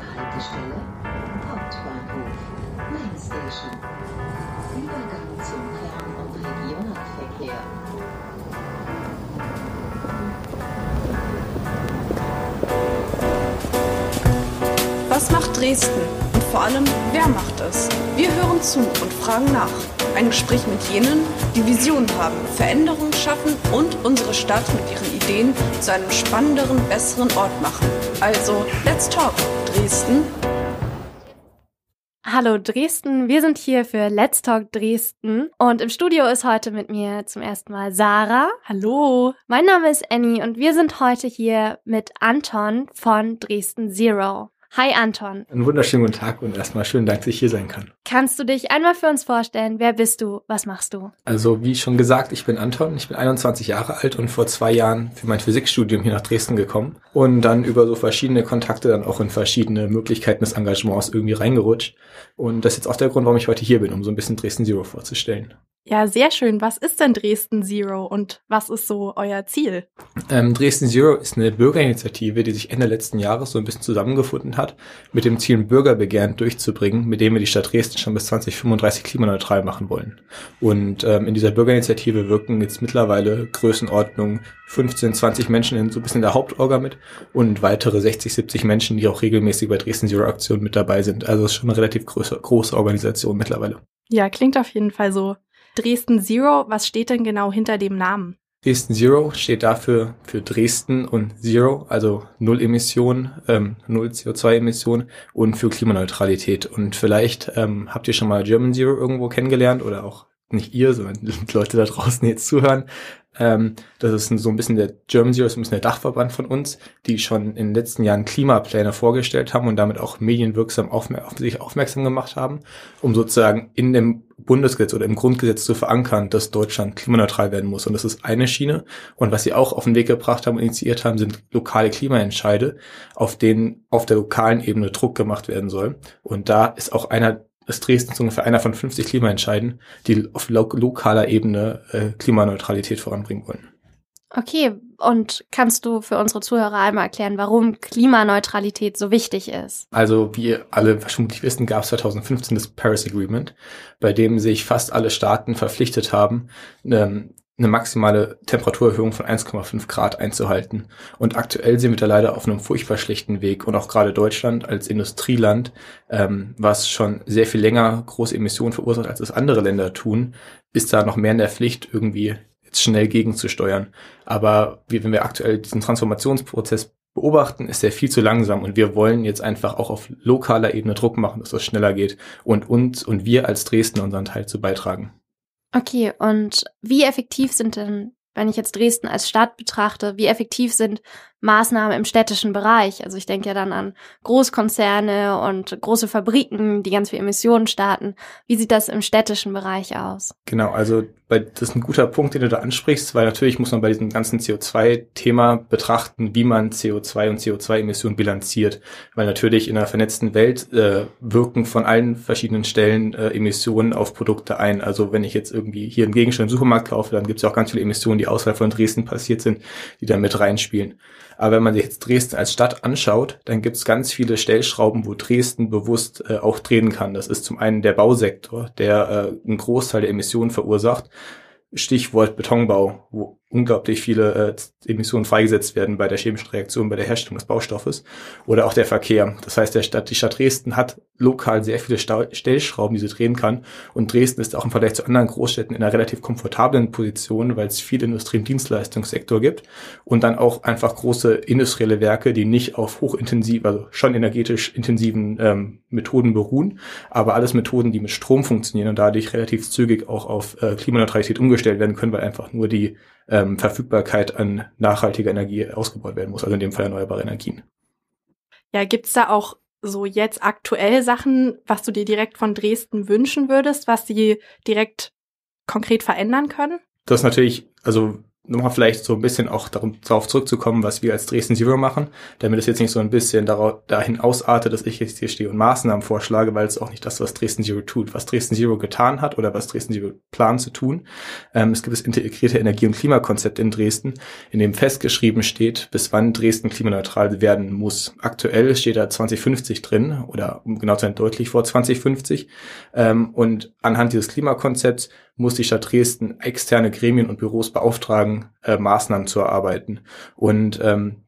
Haltestelle Hauptbahnhof Main Station. Übergang zum Fern- und Regionalverkehr. Was macht Dresden? Und vor allem, wer macht es? Wir hören zu und fragen nach. Ein Gespräch mit jenen, die Visionen haben, Veränderungen schaffen und unsere Stadt mit ihren Ideen zu einem spannenderen, besseren Ort machen. Also, let's talk, Dresden. Hallo Dresden, wir sind hier für Let's Talk Dresden und im Studio ist heute mit mir zum ersten Mal Sarah. Hallo. Mein Name ist Annie und wir sind heute hier mit Anton von Dresden Zero. Hi Anton. Einen wunderschönen guten Tag und erstmal schönen Dank, dass ich hier sein kann. Kannst du dich einmal für uns vorstellen? Wer bist du? Was machst du? Also wie schon gesagt, ich bin Anton, ich bin 21 Jahre alt und vor zwei Jahren für mein Physikstudium hier nach Dresden gekommen und dann über so verschiedene Kontakte dann auch in verschiedene Möglichkeiten des Engagements irgendwie reingerutscht. Und das ist jetzt auch der Grund, warum ich heute hier bin, um so ein bisschen Dresden Zero vorzustellen. Ja, sehr schön. Was ist denn Dresden Zero und was ist so euer Ziel? Ähm, Dresden Zero ist eine Bürgerinitiative, die sich Ende letzten Jahres so ein bisschen zusammengefunden hat, mit dem Ziel, Bürgerbegehren durchzubringen, mit dem wir die Stadt Dresden schon bis 2035 klimaneutral machen wollen. Und ähm, in dieser Bürgerinitiative wirken jetzt mittlerweile Größenordnung 15, 20 Menschen in so ein bisschen der Hauptorga mit und weitere 60, 70 Menschen, die auch regelmäßig bei Dresden Zero Aktionen mit dabei sind. Also es ist schon eine relativ große, große Organisation mittlerweile. Ja, klingt auf jeden Fall so. Dresden Zero, was steht denn genau hinter dem Namen? Dresden Zero steht dafür für Dresden und Zero, also Null Emissionen, ähm, Null CO2-Emissionen und für Klimaneutralität. Und vielleicht ähm, habt ihr schon mal German Zero irgendwo kennengelernt oder auch nicht ihr, sondern Leute da draußen jetzt zuhören. Ähm, das ist so ein bisschen der German Zero, ist ein bisschen der Dachverband von uns, die schon in den letzten Jahren Klimapläne vorgestellt haben und damit auch medienwirksam aufmer auf sich aufmerksam gemacht haben, um sozusagen in dem Bundesgesetz oder im Grundgesetz zu verankern, dass Deutschland klimaneutral werden muss. Und das ist eine Schiene. Und was sie auch auf den Weg gebracht haben und initiiert haben, sind lokale Klimaentscheide, auf denen auf der lokalen Ebene Druck gemacht werden soll. Und da ist auch einer ist Dresden so ungefähr einer von 50 Klimaentscheiden, die auf lo lokaler Ebene äh, Klimaneutralität voranbringen wollen. Okay, und kannst du für unsere Zuhörer einmal erklären, warum Klimaneutralität so wichtig ist? Also, wie alle vermutlich wissen, gab es 2015 das Paris Agreement, bei dem sich fast alle Staaten verpflichtet haben, ähm, eine maximale Temperaturerhöhung von 1,5 Grad einzuhalten. Und aktuell sind wir da leider auf einem furchtbar schlechten Weg. Und auch gerade Deutschland als Industrieland, ähm, was schon sehr viel länger große Emissionen verursacht, als es andere Länder tun, ist da noch mehr in der Pflicht, irgendwie jetzt schnell gegenzusteuern. Aber wie, wenn wir aktuell diesen Transformationsprozess beobachten, ist der viel zu langsam und wir wollen jetzt einfach auch auf lokaler Ebene Druck machen, dass das schneller geht und uns und wir als Dresden unseren Teil zu beitragen. Okay, und wie effektiv sind denn, wenn ich jetzt Dresden als Stadt betrachte, wie effektiv sind Maßnahmen im städtischen Bereich? Also ich denke ja dann an Großkonzerne und große Fabriken, die ganz viel Emissionen starten. Wie sieht das im städtischen Bereich aus? Genau, also bei, das ist ein guter Punkt, den du da ansprichst, weil natürlich muss man bei diesem ganzen CO2-Thema betrachten, wie man CO2 und CO2-Emissionen bilanziert. Weil natürlich in einer vernetzten Welt äh, wirken von allen verschiedenen Stellen äh, Emissionen auf Produkte ein. Also wenn ich jetzt irgendwie hier einen Gegenstand im Supermarkt kaufe, dann gibt es ja auch ganz viele Emissionen, die außerhalb von Dresden passiert sind, die da mit reinspielen. Aber wenn man sich jetzt Dresden als Stadt anschaut, dann gibt es ganz viele Stellschrauben, wo Dresden bewusst äh, auch drehen kann. Das ist zum einen der Bausektor, der äh, einen Großteil der Emissionen verursacht. Stichwort Betonbau, wo unglaublich viele äh, Emissionen freigesetzt werden bei der chemischen Reaktion, bei der Herstellung des Baustoffes oder auch der Verkehr. Das heißt, der Stadt, die Stadt Dresden hat lokal sehr viele Stau Stellschrauben, die sie drehen kann. Und Dresden ist auch im Vergleich zu anderen Großstädten in einer relativ komfortablen Position, weil es viel Industrie- und Dienstleistungssektor gibt und dann auch einfach große industrielle Werke, die nicht auf hochintensiv, also schon energetisch intensiven ähm, Methoden beruhen, aber alles Methoden, die mit Strom funktionieren und dadurch relativ zügig auch auf äh, Klimaneutralität umgestellt werden können, weil einfach nur die ähm, Verfügbarkeit an nachhaltiger Energie ausgebaut werden muss, also in dem Fall erneuerbare Energien. Ja, gibt's da auch so jetzt aktuell Sachen, was du dir direkt von Dresden wünschen würdest, was sie direkt konkret verändern können? Das ist natürlich, also nochmal vielleicht so ein bisschen auch darauf zurückzukommen, was wir als Dresden Zero machen, damit es jetzt nicht so ein bisschen darauf, dahin ausartet, dass ich jetzt hier stehe und Maßnahmen vorschlage, weil es auch nicht das, was Dresden Zero tut. Was Dresden Zero getan hat oder was Dresden Zero plant zu tun. Ähm, es gibt das integrierte Energie- und Klimakonzept in Dresden, in dem festgeschrieben steht, bis wann Dresden klimaneutral werden muss. Aktuell steht da 2050 drin oder um genau zu sein deutlich vor 2050. Ähm, und anhand dieses Klimakonzepts muss die Stadt Dresden externe Gremien und Büros beauftragen, äh, Maßnahmen zu erarbeiten. Und ähm,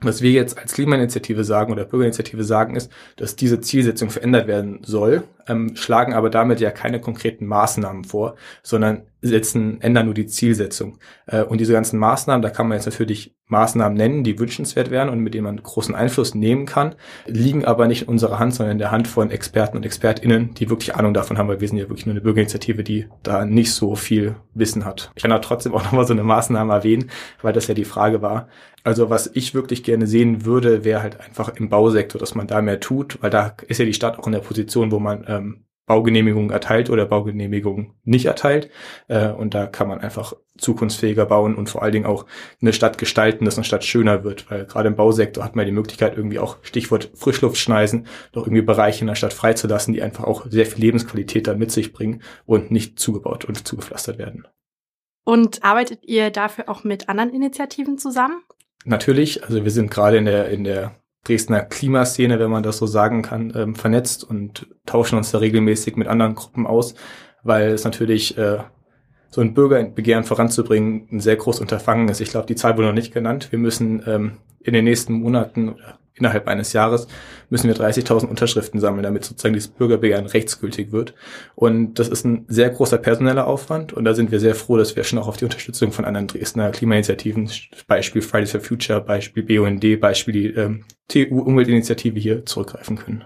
was wir jetzt als Klimainitiative sagen oder Bürgerinitiative sagen, ist, dass diese Zielsetzung verändert werden soll, ähm, schlagen aber damit ja keine konkreten Maßnahmen vor, sondern setzen, ändern nur die Zielsetzung. Äh, und diese ganzen Maßnahmen, da kann man jetzt natürlich Maßnahmen nennen, die wünschenswert wären und mit denen man großen Einfluss nehmen kann, liegen aber nicht in unserer Hand, sondern in der Hand von Experten und ExpertInnen, die wirklich Ahnung davon haben, weil wir sind ja wirklich nur eine Bürgerinitiative, die da nicht so viel Wissen hat. Ich kann da trotzdem auch nochmal so eine Maßnahme erwähnen, weil das ja die Frage war. Also was ich wirklich gerne sehen würde, wäre halt einfach im Bausektor, dass man da mehr tut, weil da ist ja die Stadt auch in der Position, wo man ähm, Baugenehmigung erteilt oder Baugenehmigung nicht erteilt. Äh, und da kann man einfach zukunftsfähiger bauen und vor allen Dingen auch eine Stadt gestalten, dass eine Stadt schöner wird. Weil gerade im Bausektor hat man die Möglichkeit, irgendwie auch Stichwort Frischluftschneisen, doch irgendwie Bereiche in der Stadt freizulassen, die einfach auch sehr viel Lebensqualität dann mit sich bringen und nicht zugebaut und zugepflastert werden. Und arbeitet ihr dafür auch mit anderen Initiativen zusammen? Natürlich, also wir sind gerade in der, in der Dresdner Klimaszene, wenn man das so sagen kann, ähm, vernetzt und tauschen uns da regelmäßig mit anderen Gruppen aus, weil es natürlich äh, so ein Bürgerbegehren voranzubringen ein sehr großes Unterfangen ist. Ich glaube, die Zahl wurde noch nicht genannt. Wir müssen ähm, in den nächsten Monaten oder innerhalb eines Jahres müssen wir 30.000 Unterschriften sammeln, damit sozusagen dieses Bürgerbegehren rechtsgültig wird. Und das ist ein sehr großer personeller Aufwand. Und da sind wir sehr froh, dass wir schon auch auf die Unterstützung von anderen Dresdner Klimainitiativen, Beispiel Fridays for Future, Beispiel BUND, Beispiel die ähm, TU-Umweltinitiative hier zurückgreifen können.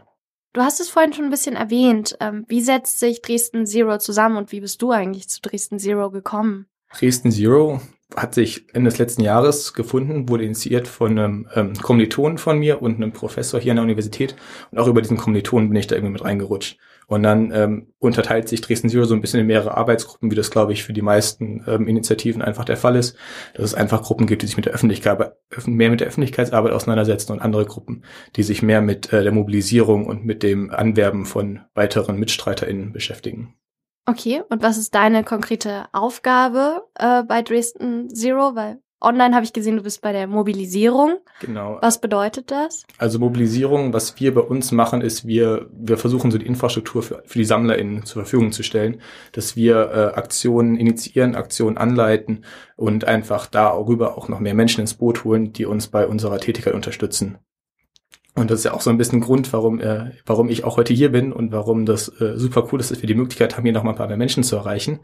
Du hast es vorhin schon ein bisschen erwähnt. Ähm, wie setzt sich Dresden Zero zusammen und wie bist du eigentlich zu Dresden Zero gekommen? Dresden Zero hat sich Ende des letzten Jahres gefunden, wurde initiiert von einem ähm, Kommilitonen von mir und einem Professor hier an der Universität. Und auch über diesen Kommilitonen bin ich da irgendwie mit reingerutscht. Und dann ähm, unterteilt sich Dresden Zero so ein bisschen in mehrere Arbeitsgruppen, wie das, glaube ich, für die meisten ähm, Initiativen einfach der Fall ist. Dass es einfach Gruppen gibt, die sich mit der Öffentlichkeit, mehr mit der Öffentlichkeitsarbeit auseinandersetzen und andere Gruppen, die sich mehr mit äh, der Mobilisierung und mit dem Anwerben von weiteren MitstreiterInnen beschäftigen. Okay, und was ist deine konkrete Aufgabe äh, bei Dresden Zero? Weil online habe ich gesehen, du bist bei der Mobilisierung. Genau. Was bedeutet das? Also Mobilisierung, was wir bei uns machen, ist, wir, wir versuchen so die Infrastruktur für, für die SammlerInnen zur Verfügung zu stellen, dass wir äh, Aktionen initiieren, Aktionen anleiten und einfach darüber auch noch mehr Menschen ins Boot holen, die uns bei unserer Tätigkeit unterstützen. Und das ist ja auch so ein bisschen Grund, warum, äh, warum ich auch heute hier bin und warum das äh, super cool ist, dass wir die Möglichkeit haben, hier noch mal ein paar mehr Menschen zu erreichen,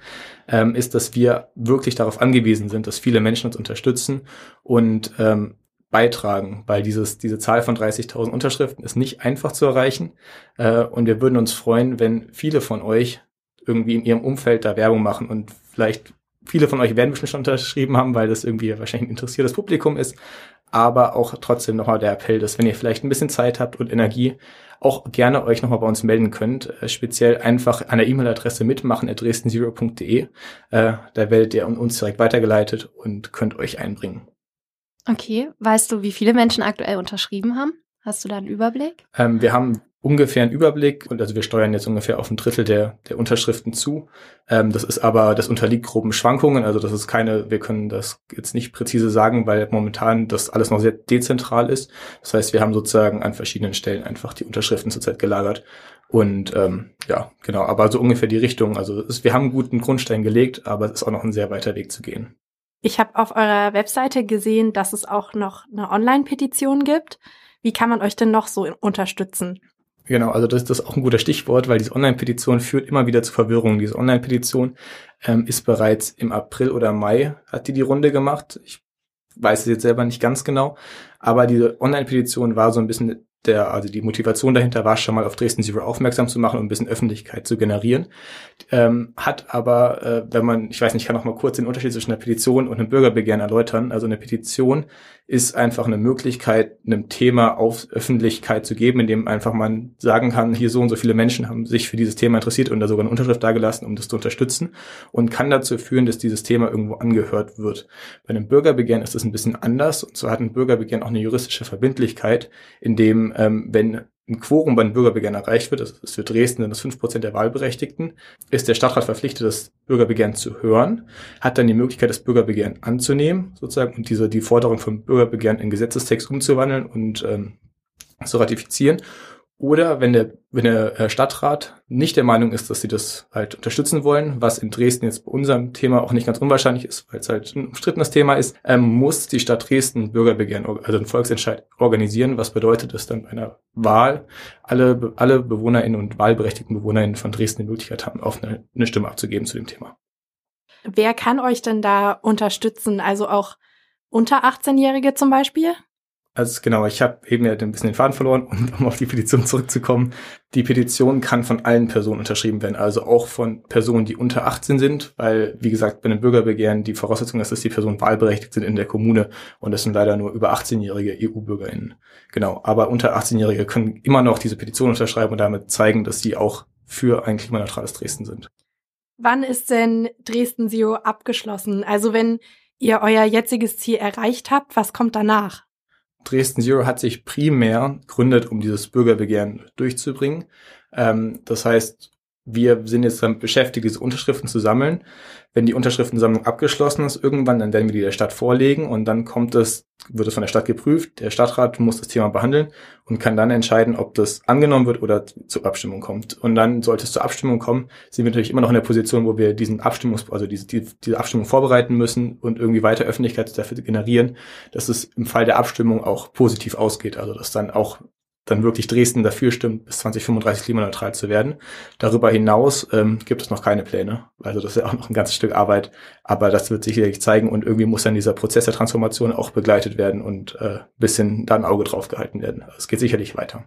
ähm, ist, dass wir wirklich darauf angewiesen sind, dass viele Menschen uns unterstützen und ähm, beitragen, weil dieses, diese Zahl von 30.000 Unterschriften ist nicht einfach zu erreichen. Äh, und wir würden uns freuen, wenn viele von euch irgendwie in ihrem Umfeld da Werbung machen. Und vielleicht viele von euch werden bestimmt schon unterschrieben haben, weil das irgendwie wahrscheinlich ein interessiertes Publikum ist aber auch trotzdem nochmal der Appell, dass wenn ihr vielleicht ein bisschen Zeit habt und Energie, auch gerne euch nochmal bei uns melden könnt. Äh, speziell einfach an der E-Mail-Adresse mitmachen at dresdenzero.de. Äh, da werdet ihr uns direkt weitergeleitet und könnt euch einbringen. Okay, weißt du, wie viele Menschen aktuell unterschrieben haben? Hast du da einen Überblick? Ähm, wir haben ungefähr einen Überblick und also wir steuern jetzt ungefähr auf ein Drittel der, der Unterschriften zu. Ähm, das ist aber, das unterliegt groben Schwankungen, also das ist keine, wir können das jetzt nicht präzise sagen, weil momentan das alles noch sehr dezentral ist. Das heißt, wir haben sozusagen an verschiedenen Stellen einfach die Unterschriften zurzeit gelagert. Und ähm, ja, genau, aber so ungefähr die Richtung. Also ist, wir haben einen guten Grundstein gelegt, aber es ist auch noch ein sehr weiter Weg zu gehen. Ich habe auf eurer Webseite gesehen, dass es auch noch eine Online-Petition gibt. Wie kann man euch denn noch so unterstützen? Genau, also das, das ist auch ein guter Stichwort, weil diese Online-Petition führt immer wieder zu Verwirrung. Diese Online-Petition ähm, ist bereits im April oder Mai, hat die die Runde gemacht. Ich weiß es jetzt selber nicht ganz genau, aber diese Online-Petition war so ein bisschen der, also die Motivation dahinter war schon mal auf Dresden Zero aufmerksam zu machen und ein bisschen Öffentlichkeit zu generieren. Ähm, hat aber, äh, wenn man, ich weiß nicht, ich kann noch mal kurz den Unterschied zwischen einer Petition und einem Bürgerbegehren erläutern. Also eine Petition ist einfach eine Möglichkeit, einem Thema auf Öffentlichkeit zu geben, indem einfach man sagen kann, hier so und so viele Menschen haben sich für dieses Thema interessiert und da sogar eine Unterschrift dagelassen, um das zu unterstützen und kann dazu führen, dass dieses Thema irgendwo angehört wird. Bei einem Bürgerbegehren ist das ein bisschen anders und so hat ein Bürgerbegehren auch eine juristische Verbindlichkeit, ähm, wenn ein Quorum bei einem Bürgerbegehren erreicht wird, das ist für Dresden dann das 5% der Wahlberechtigten, ist der Stadtrat verpflichtet, das Bürgerbegehren zu hören, hat dann die Möglichkeit, das Bürgerbegehren anzunehmen, sozusagen, und diese, die Forderung vom Bürgerbegehren in Gesetzestext umzuwandeln und ähm, zu ratifizieren. Oder wenn der, wenn der äh, Stadtrat nicht der Meinung ist, dass sie das halt unterstützen wollen, was in Dresden jetzt bei unserem Thema auch nicht ganz unwahrscheinlich ist, weil es halt ein umstrittenes Thema ist, ähm, muss die Stadt Dresden Bürgerbegehren, also einen Volksentscheid organisieren, was bedeutet, dass dann bei einer Wahl alle, alle BewohnerInnen und wahlberechtigten BewohnerInnen von Dresden die Möglichkeit haben, auf eine, eine Stimme abzugeben zu dem Thema. Wer kann euch denn da unterstützen? Also auch unter 18-Jährige zum Beispiel? Also genau, ich habe eben ja ein bisschen den Faden verloren, um auf die Petition zurückzukommen. Die Petition kann von allen Personen unterschrieben werden, also auch von Personen, die unter 18 sind, weil, wie gesagt, bei einem Bürgerbegehren die Voraussetzung ist, dass die Personen wahlberechtigt sind in der Kommune und das sind leider nur über 18-jährige EU-BürgerInnen. Genau, aber unter 18-Jährige können immer noch diese Petition unterschreiben und damit zeigen, dass sie auch für ein klimaneutrales Dresden sind. Wann ist denn Dresden Zero abgeschlossen? Also wenn ihr euer jetziges Ziel erreicht habt, was kommt danach? Dresden Zero hat sich primär gründet, um dieses Bürgerbegehren durchzubringen. Ähm, das heißt, wir sind jetzt damit beschäftigt, diese Unterschriften zu sammeln. Wenn die Unterschriftensammlung abgeschlossen ist, irgendwann, dann werden wir die der Stadt vorlegen und dann kommt es, wird es von der Stadt geprüft. Der Stadtrat muss das Thema behandeln und kann dann entscheiden, ob das angenommen wird oder zur Abstimmung kommt. Und dann sollte es zur Abstimmung kommen, sind wir natürlich immer noch in der Position, wo wir diesen Abstimmungs, also diese, die, diese Abstimmung vorbereiten müssen und irgendwie weiter Öffentlichkeit dafür generieren, dass es im Fall der Abstimmung auch positiv ausgeht. Also dass dann auch dann wirklich Dresden dafür stimmt, bis 2035 klimaneutral zu werden. Darüber hinaus ähm, gibt es noch keine Pläne. Also das ist ja auch noch ein ganzes Stück Arbeit, aber das wird sich sicherlich zeigen und irgendwie muss dann dieser Prozess der Transformation auch begleitet werden und äh, bisschen da ein Auge drauf gehalten werden. Also es geht sicherlich weiter.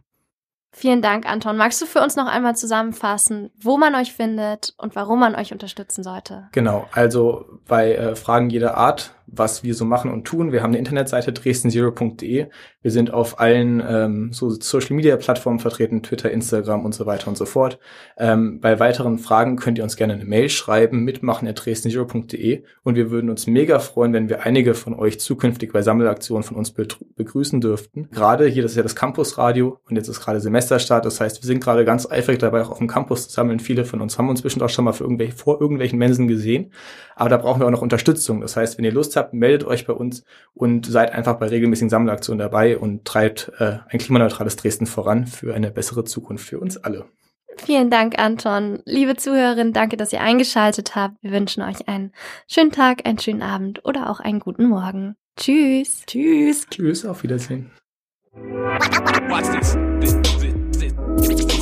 Vielen Dank, Anton. Magst du für uns noch einmal zusammenfassen, wo man euch findet und warum man euch unterstützen sollte? Genau, also bei äh, Fragen jeder Art was wir so machen und tun. Wir haben eine Internetseite dresdenzero.de. Wir sind auf allen ähm, so Social Media Plattformen vertreten, Twitter, Instagram und so weiter und so fort. Ähm, bei weiteren Fragen könnt ihr uns gerne eine Mail schreiben, mitmachen at dresdenzero.de und wir würden uns mega freuen, wenn wir einige von euch zukünftig bei Sammelaktionen von uns begrüßen dürften. Gerade hier, das ist ja das Campusradio und jetzt ist gerade Semesterstart. Das heißt, wir sind gerade ganz eifrig dabei, auch auf dem Campus zu sammeln. Viele von uns haben uns auch schon mal für irgendwelche, vor irgendwelchen Mensen gesehen. Aber da brauchen wir auch noch Unterstützung. Das heißt, wenn ihr Lust habt, meldet euch bei uns und seid einfach bei regelmäßigen Sammlaktionen dabei und treibt äh, ein klimaneutrales Dresden voran für eine bessere Zukunft für uns alle. Vielen Dank, Anton. Liebe Zuhörerinnen, danke, dass ihr eingeschaltet habt. Wir wünschen euch einen schönen Tag, einen schönen Abend oder auch einen guten Morgen. Tschüss. Tschüss. Tschüss, auf Wiedersehen. Watch this. This, this, this.